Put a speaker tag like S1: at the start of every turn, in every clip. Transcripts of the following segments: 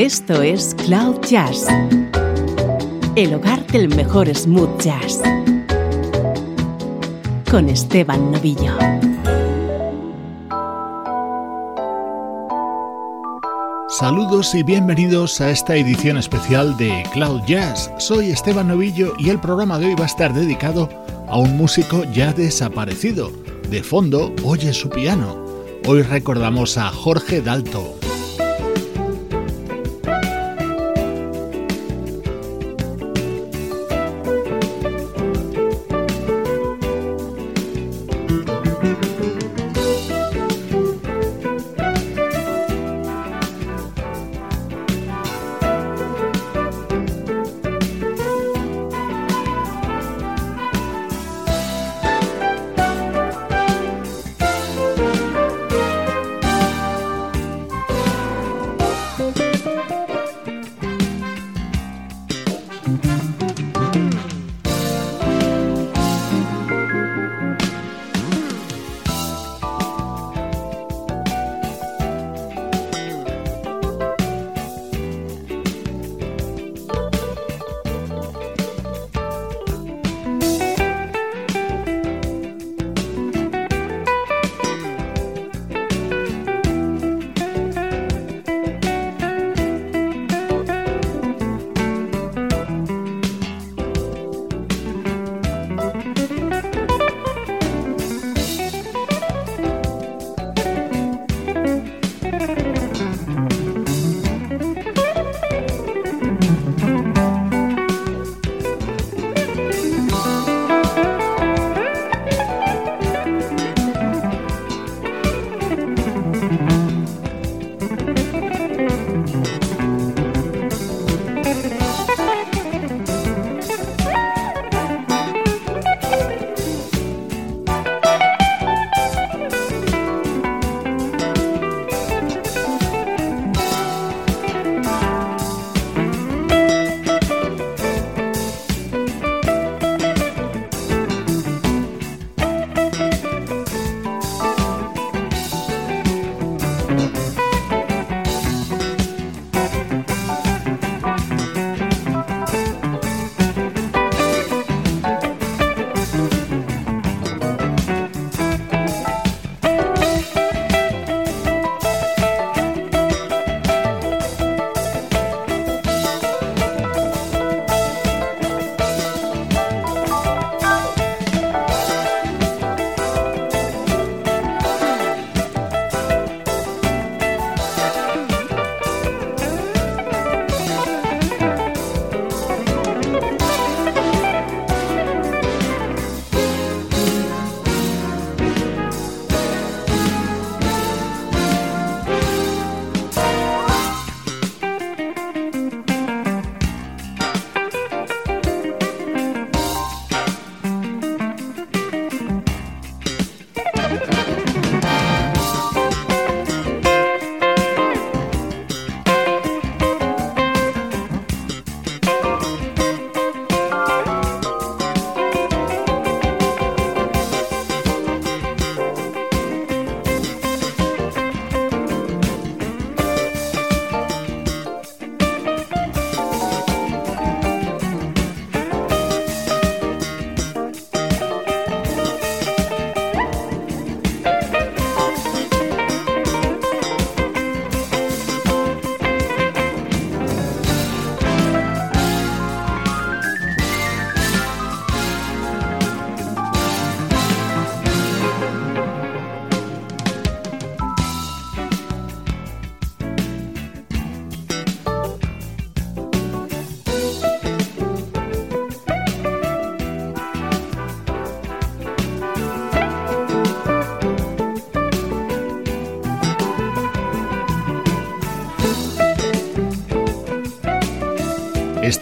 S1: Esto es Cloud Jazz, el hogar del mejor smooth jazz, con Esteban Novillo.
S2: Saludos y bienvenidos a esta edición especial de Cloud Jazz. Soy Esteban Novillo y el programa de hoy va a estar dedicado a un músico ya desaparecido. De fondo oye su piano. Hoy recordamos a Jorge Dalto.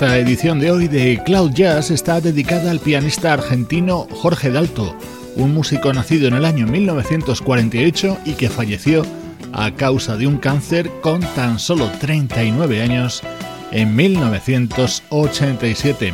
S2: Esta edición de hoy de Cloud Jazz está dedicada al pianista argentino Jorge Dalto, un músico nacido en el año 1948 y que falleció a causa de un cáncer con tan solo 39 años en 1987.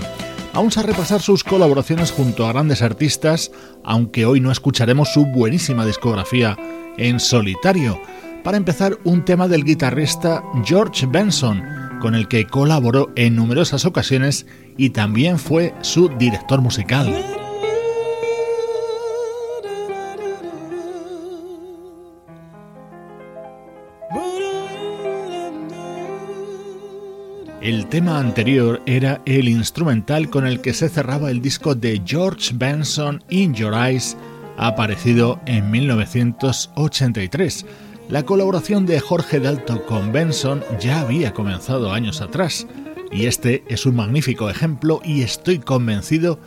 S2: Vamos a repasar sus colaboraciones junto a grandes artistas, aunque hoy no escucharemos su buenísima discografía en solitario. Para empezar, un tema del guitarrista George Benson con el que colaboró en numerosas ocasiones y también fue su director musical. El tema anterior era el instrumental con el que se cerraba el disco de George Benson In Your Eyes, aparecido en 1983. La colaboración de Jorge Dalto con Benson ya había comenzado años atrás, y este es un magnífico ejemplo y estoy convencido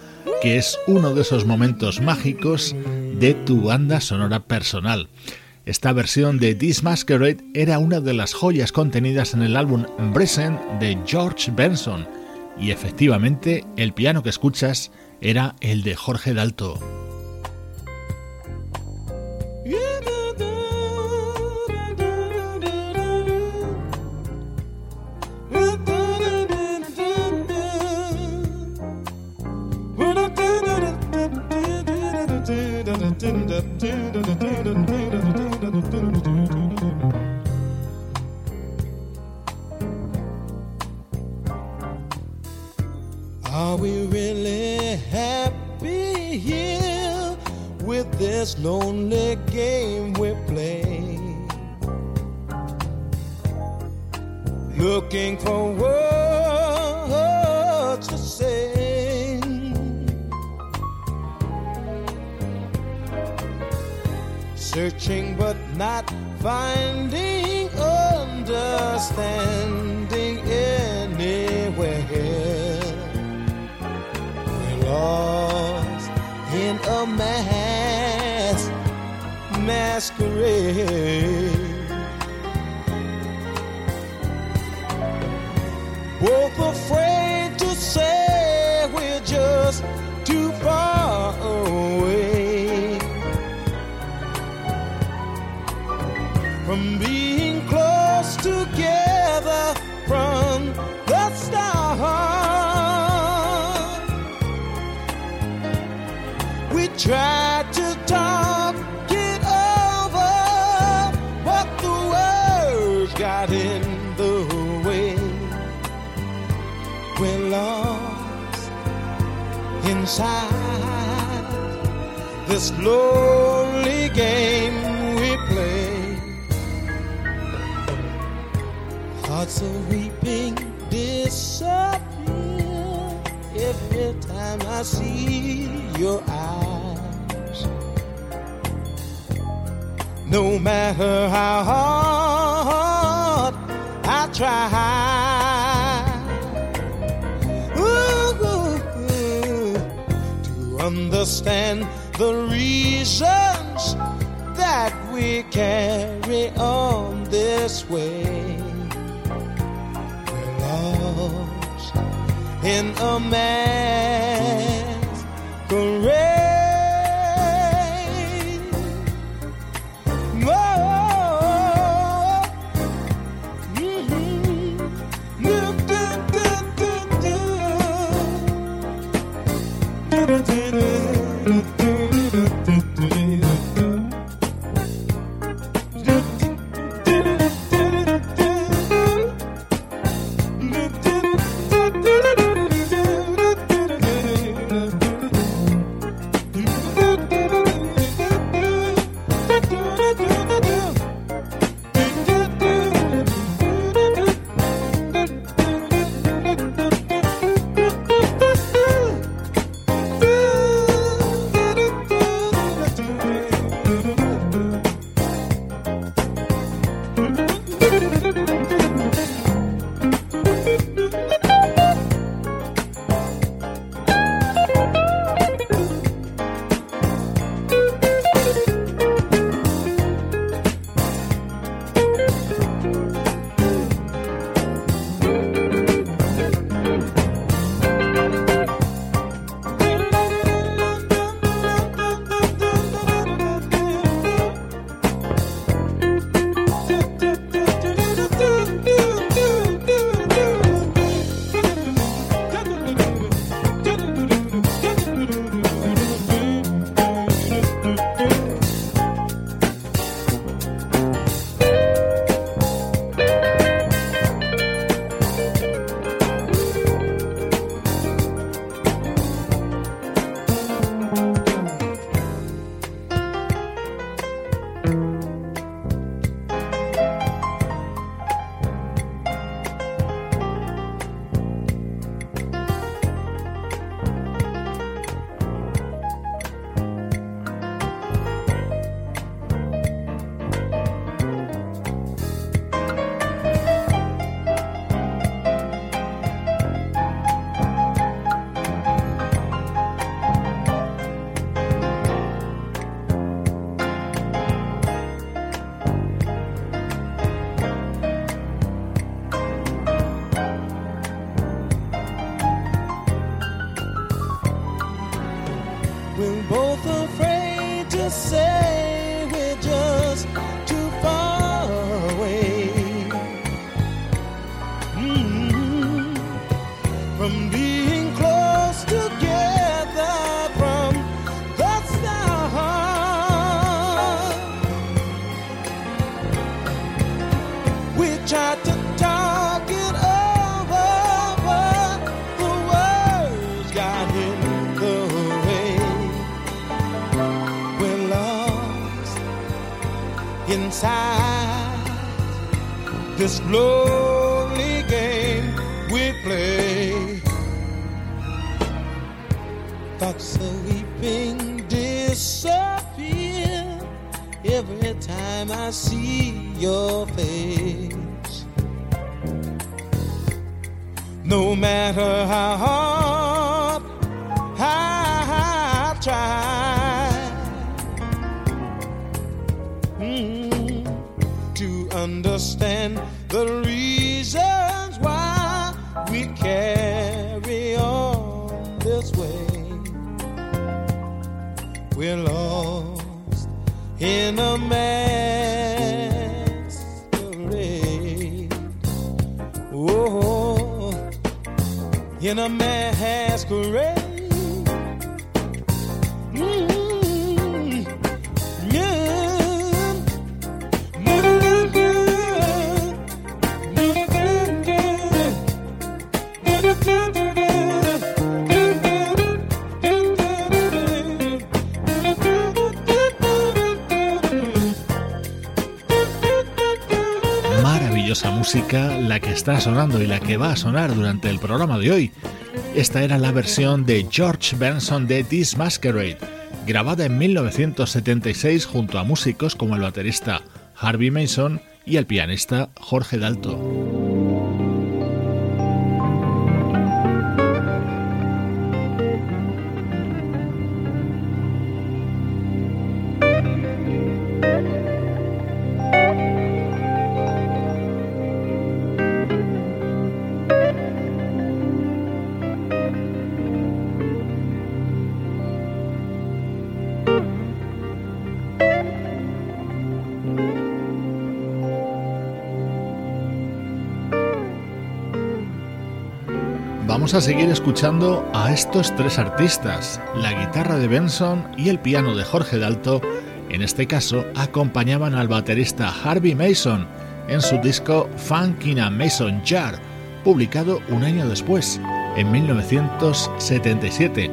S2: que es uno de esos momentos mágicos de tu banda sonora personal. Esta versión de This Masquerade era una de las joyas contenidas en el álbum Present de George Benson, y efectivamente el piano que escuchas era el de Jorge Dalto.
S3: Are we really happy here with this lonely game we play? Looking for words Searching but not finding understanding anywhere We're lost in a mass masquerade. Both afraid in the way. We're lost inside this lonely game we play. Hearts are weeping, disappear every time I see your eyes. no matter how hard try to understand the reasons that we carry on this way. We're lost in a masquerade. Tried to talk it over, but the words got in the way. We're lost inside this lonely game we play. Thoughts of weeping disappear every time I see your face. No matter how hard I try mm, to understand the reasons why we carry on this way, we're lost in a masquerade. In a masquerade.
S2: La que está sonando y la que va a sonar durante el programa de hoy. Esta era la versión de George Benson de This Masquerade, grabada en 1976 junto a músicos como el baterista Harvey Mason y el pianista Jorge Dalto. Vamos a seguir escuchando a estos tres artistas. La guitarra de Benson y el piano de Jorge Dalto, en este caso, acompañaban al baterista Harvey Mason en su disco Funk in a Mason Jar, publicado un año después, en 1977.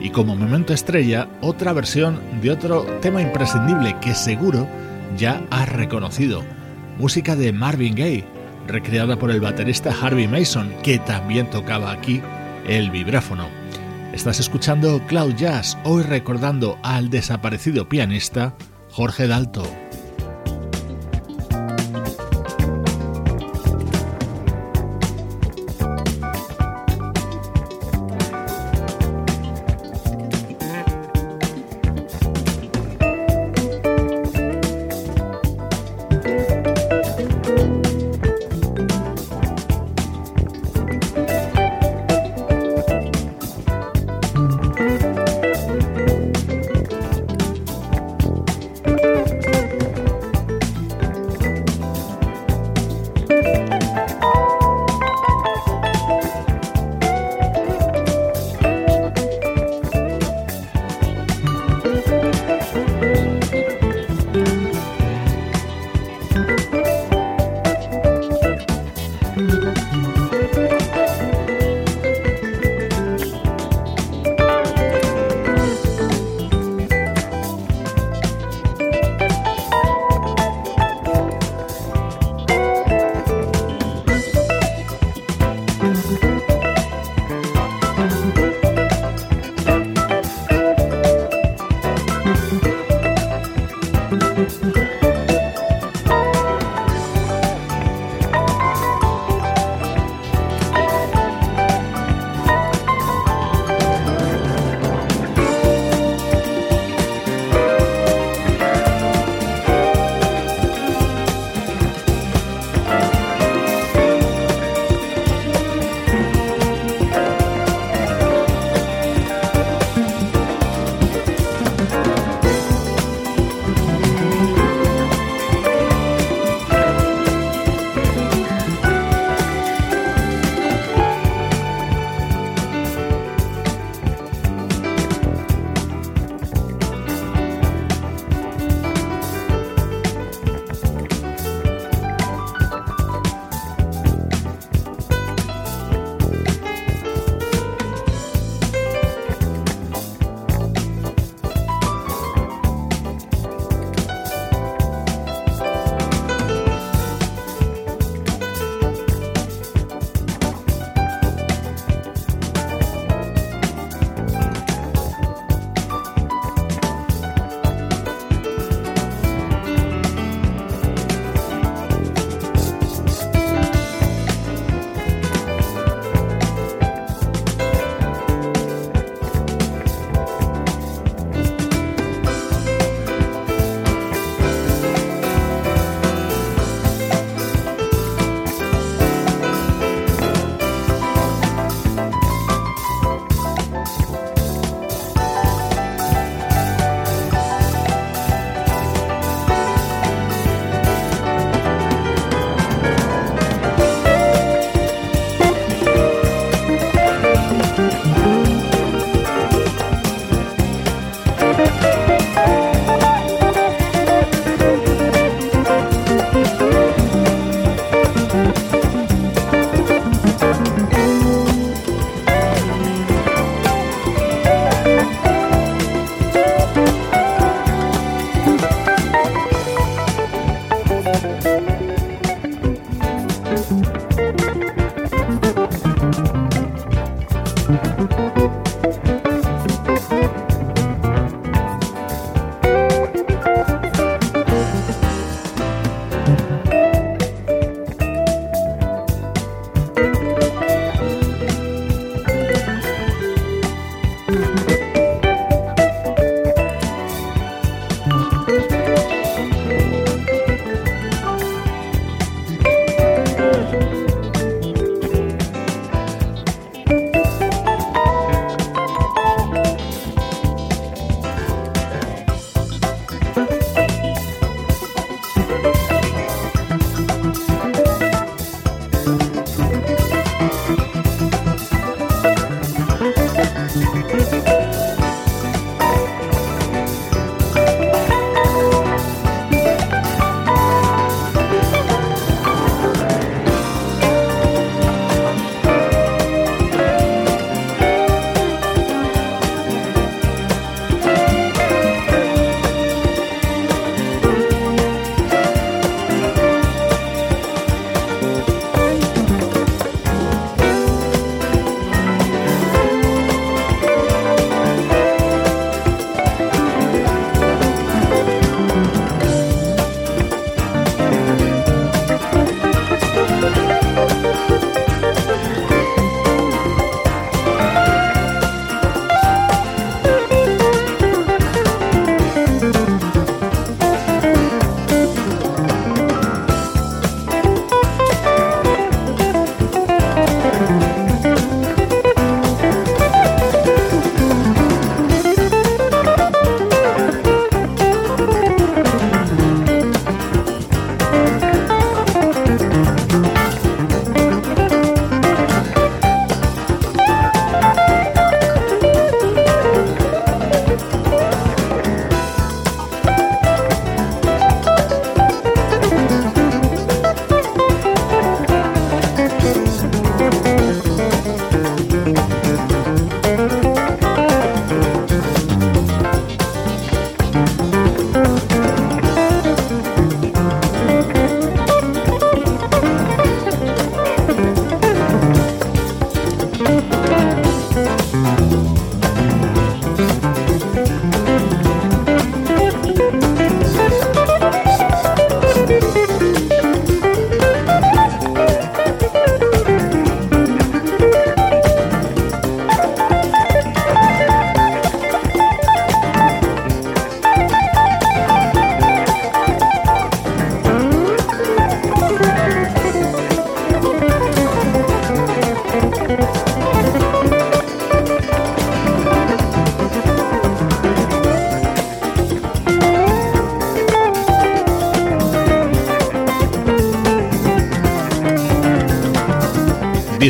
S2: Y como momento estrella, otra versión de otro tema imprescindible que seguro ya has reconocido. Música de Marvin Gaye, recreada por el baterista Harvey Mason, que también tocaba aquí el vibráfono. Estás escuchando Cloud Jazz, hoy recordando al desaparecido pianista Jorge Dalto.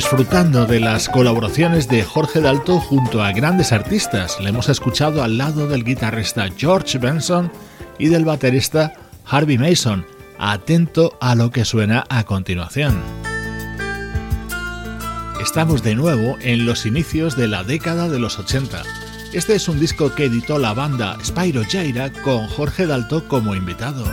S2: Disfrutando de las colaboraciones de Jorge Dalto junto a grandes artistas. Le hemos escuchado al lado del guitarrista George Benson y del baterista Harvey Mason. Atento a lo que suena a continuación. Estamos de nuevo en los inicios de la década de los 80. Este es un disco que editó la banda Spyro Jaira con Jorge Dalto como invitado.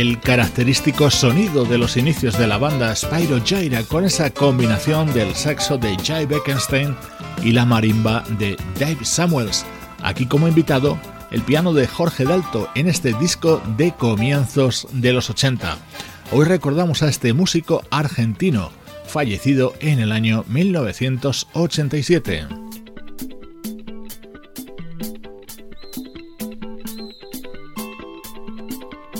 S2: El característico sonido de los inicios de la banda Spyro Gyra con esa combinación del saxo de Jay Beckenstein y la marimba de Dave Samuels. Aquí como invitado, el piano de Jorge Dalto en este disco de comienzos de los 80. Hoy recordamos a este músico argentino, fallecido en el año 1987.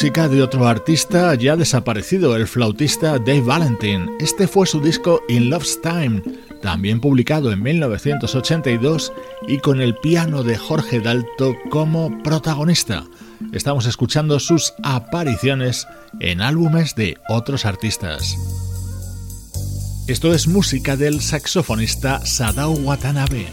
S2: Música de otro artista ya desaparecido, el flautista Dave Valentin. Este fue su disco In Love's Time, también publicado en 1982 y con el piano de Jorge Dalto como protagonista. Estamos escuchando sus apariciones en álbumes de otros artistas. Esto es música del saxofonista Sadao Watanabe.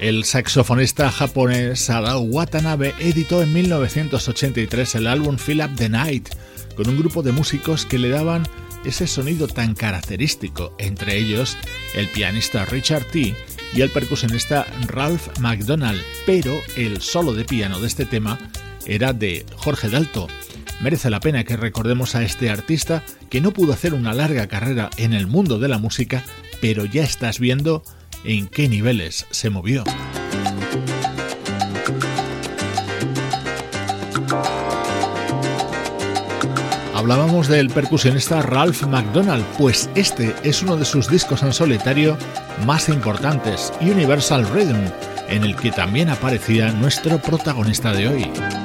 S2: El saxofonista japonés Sadao Watanabe editó en 1983 el álbum Fill Up the Night con un grupo de músicos que le daban ese sonido tan característico, entre ellos el pianista Richard T. y el percusionista Ralph McDonald, pero el solo de piano de este tema era de Jorge Dalto. Merece la pena que recordemos a este artista que no pudo hacer una larga carrera en el mundo de la música, pero ya estás viendo en qué niveles se movió. Hablábamos del percusionista Ralph McDonald, pues este es uno de sus discos en solitario más importantes, Universal Rhythm, en el que también aparecía nuestro protagonista de hoy.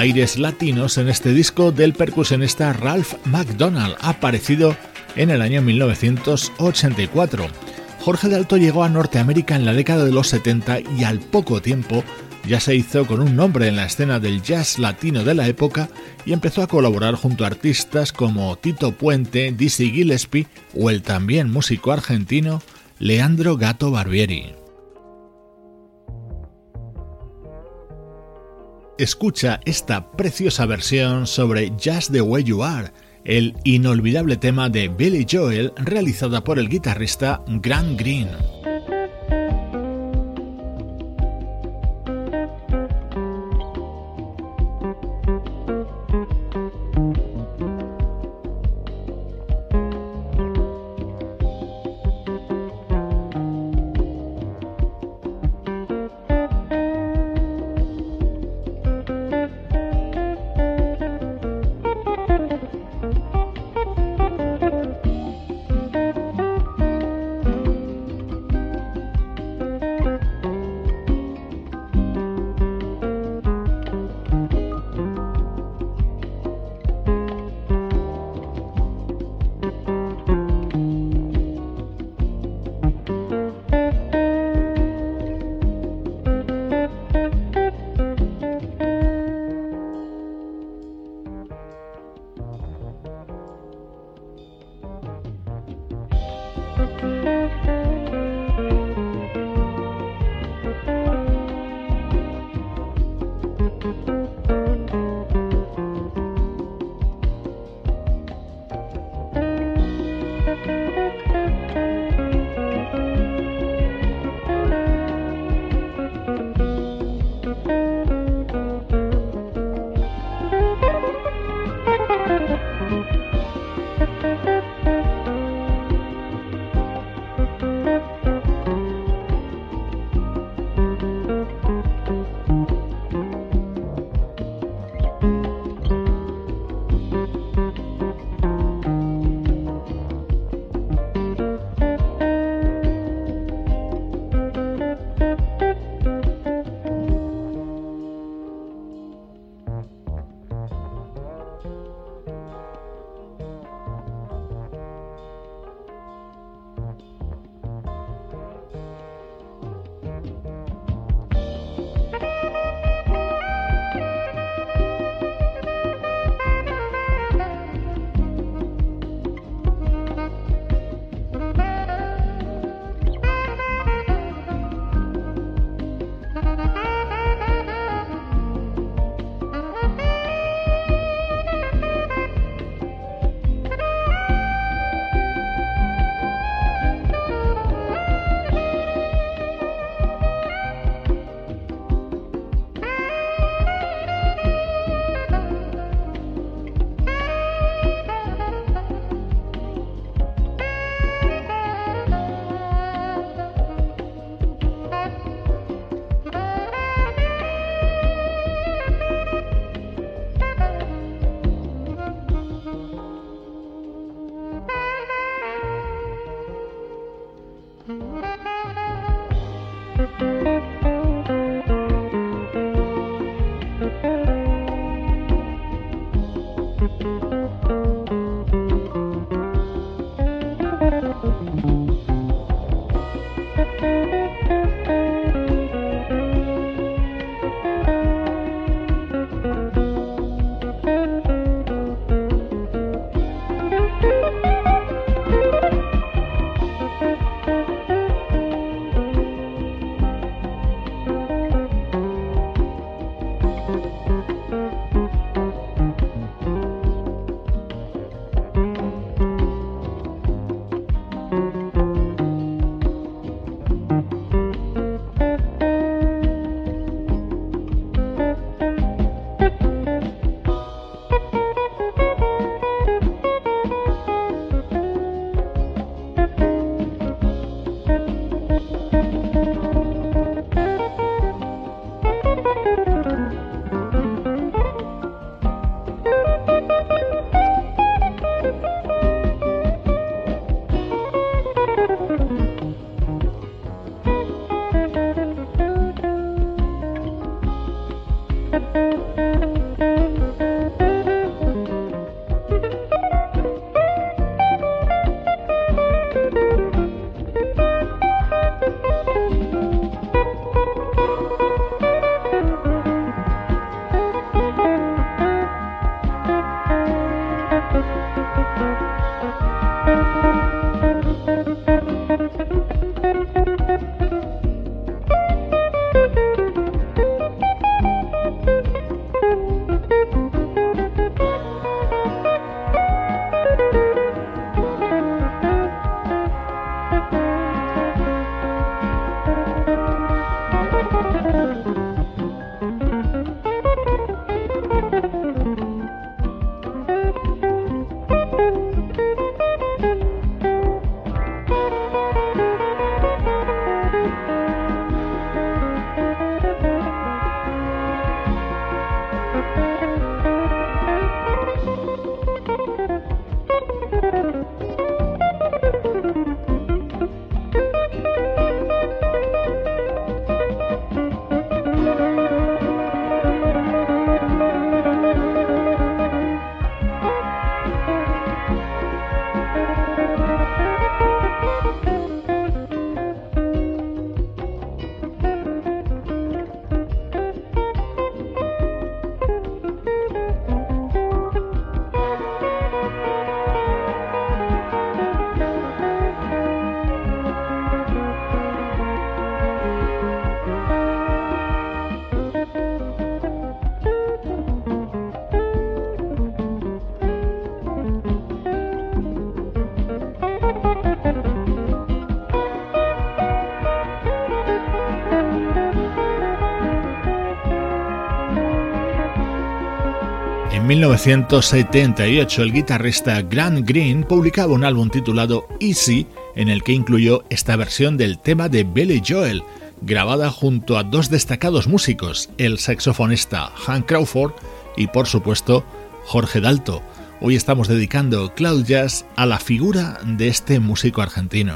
S2: Aires latinos en este disco del percusionista Ralph McDonald, aparecido en el año 1984. Jorge de Alto llegó a Norteamérica en la década de los 70 y al poco tiempo ya se hizo con un nombre en la escena del jazz latino de la época y empezó a colaborar junto a artistas como Tito Puente, Dizzy Gillespie o el también músico argentino Leandro Gato Barbieri. Escucha esta preciosa versión sobre Just the Way You Are, el inolvidable tema de Billy Joel realizada por el guitarrista Grant Green. 1978 el guitarrista Grant Green publicaba un álbum titulado Easy en el que incluyó esta versión del tema de Billy Joel, grabada junto a dos destacados músicos, el saxofonista Hank Crawford y por supuesto Jorge Dalto. Hoy estamos dedicando Cloud Jazz a la figura de este músico argentino.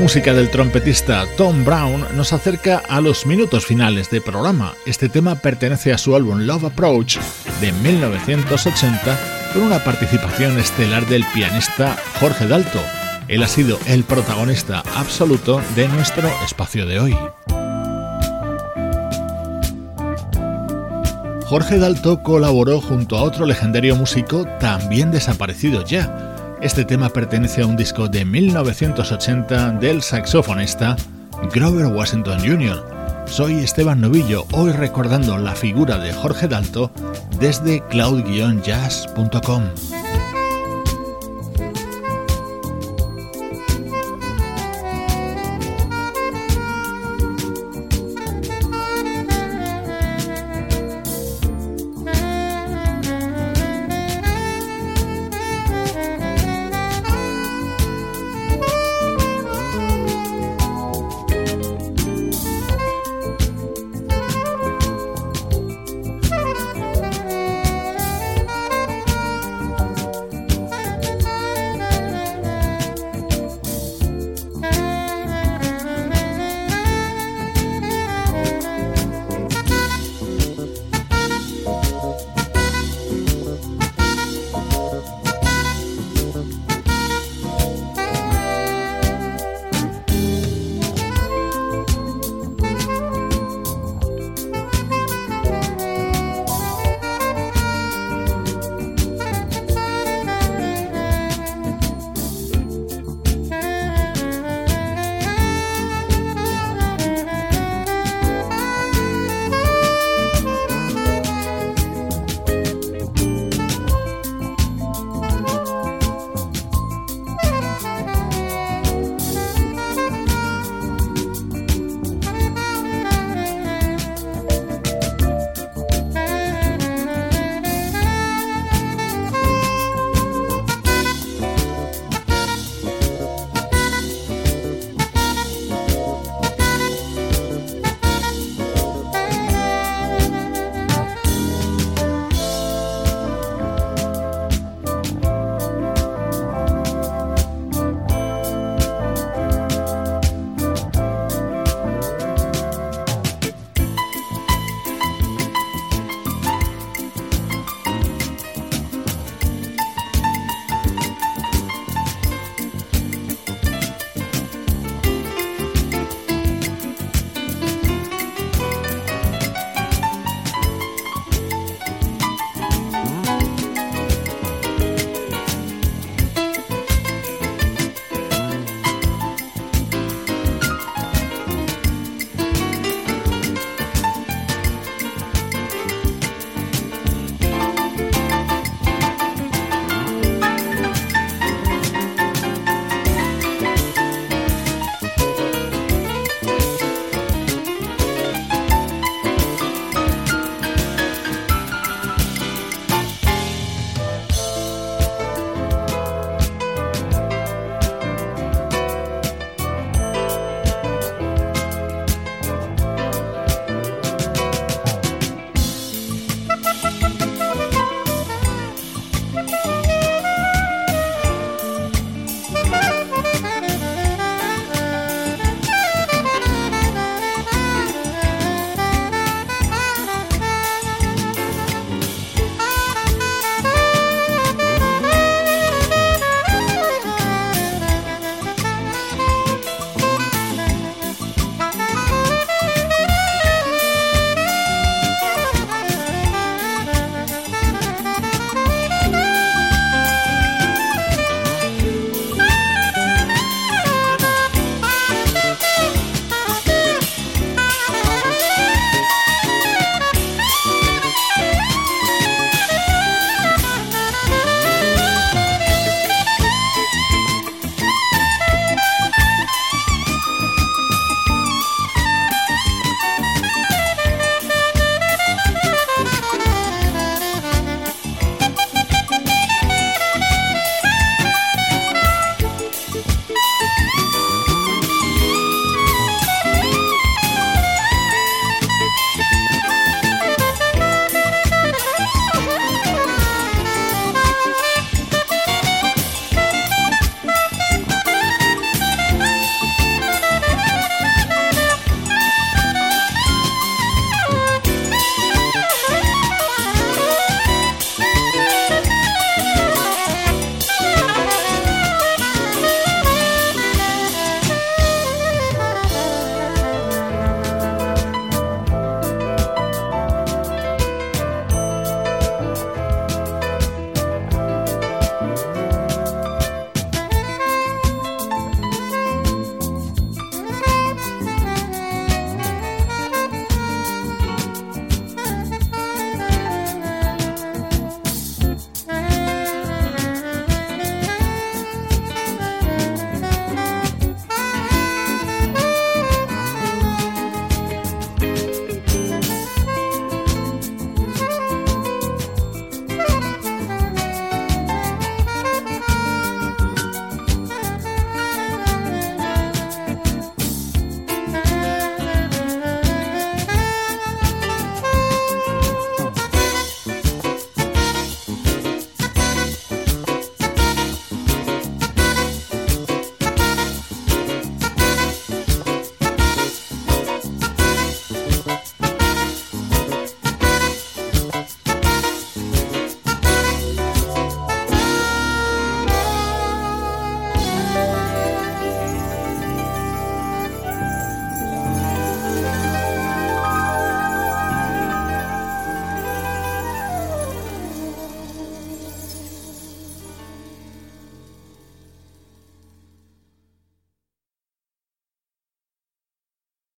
S2: Música del trompetista Tom Brown nos acerca a los minutos finales de programa. Este tema pertenece a su álbum Love Approach de 1980 con una participación estelar del pianista Jorge Dalto. Él ha sido el protagonista absoluto de nuestro espacio de hoy. Jorge Dalto colaboró junto a otro legendario músico también desaparecido ya. Este tema pertenece a un disco de 1980 del saxofonista Grover Washington Jr. Soy Esteban Novillo, hoy recordando la figura de Jorge Dalto desde cloud-jazz.com.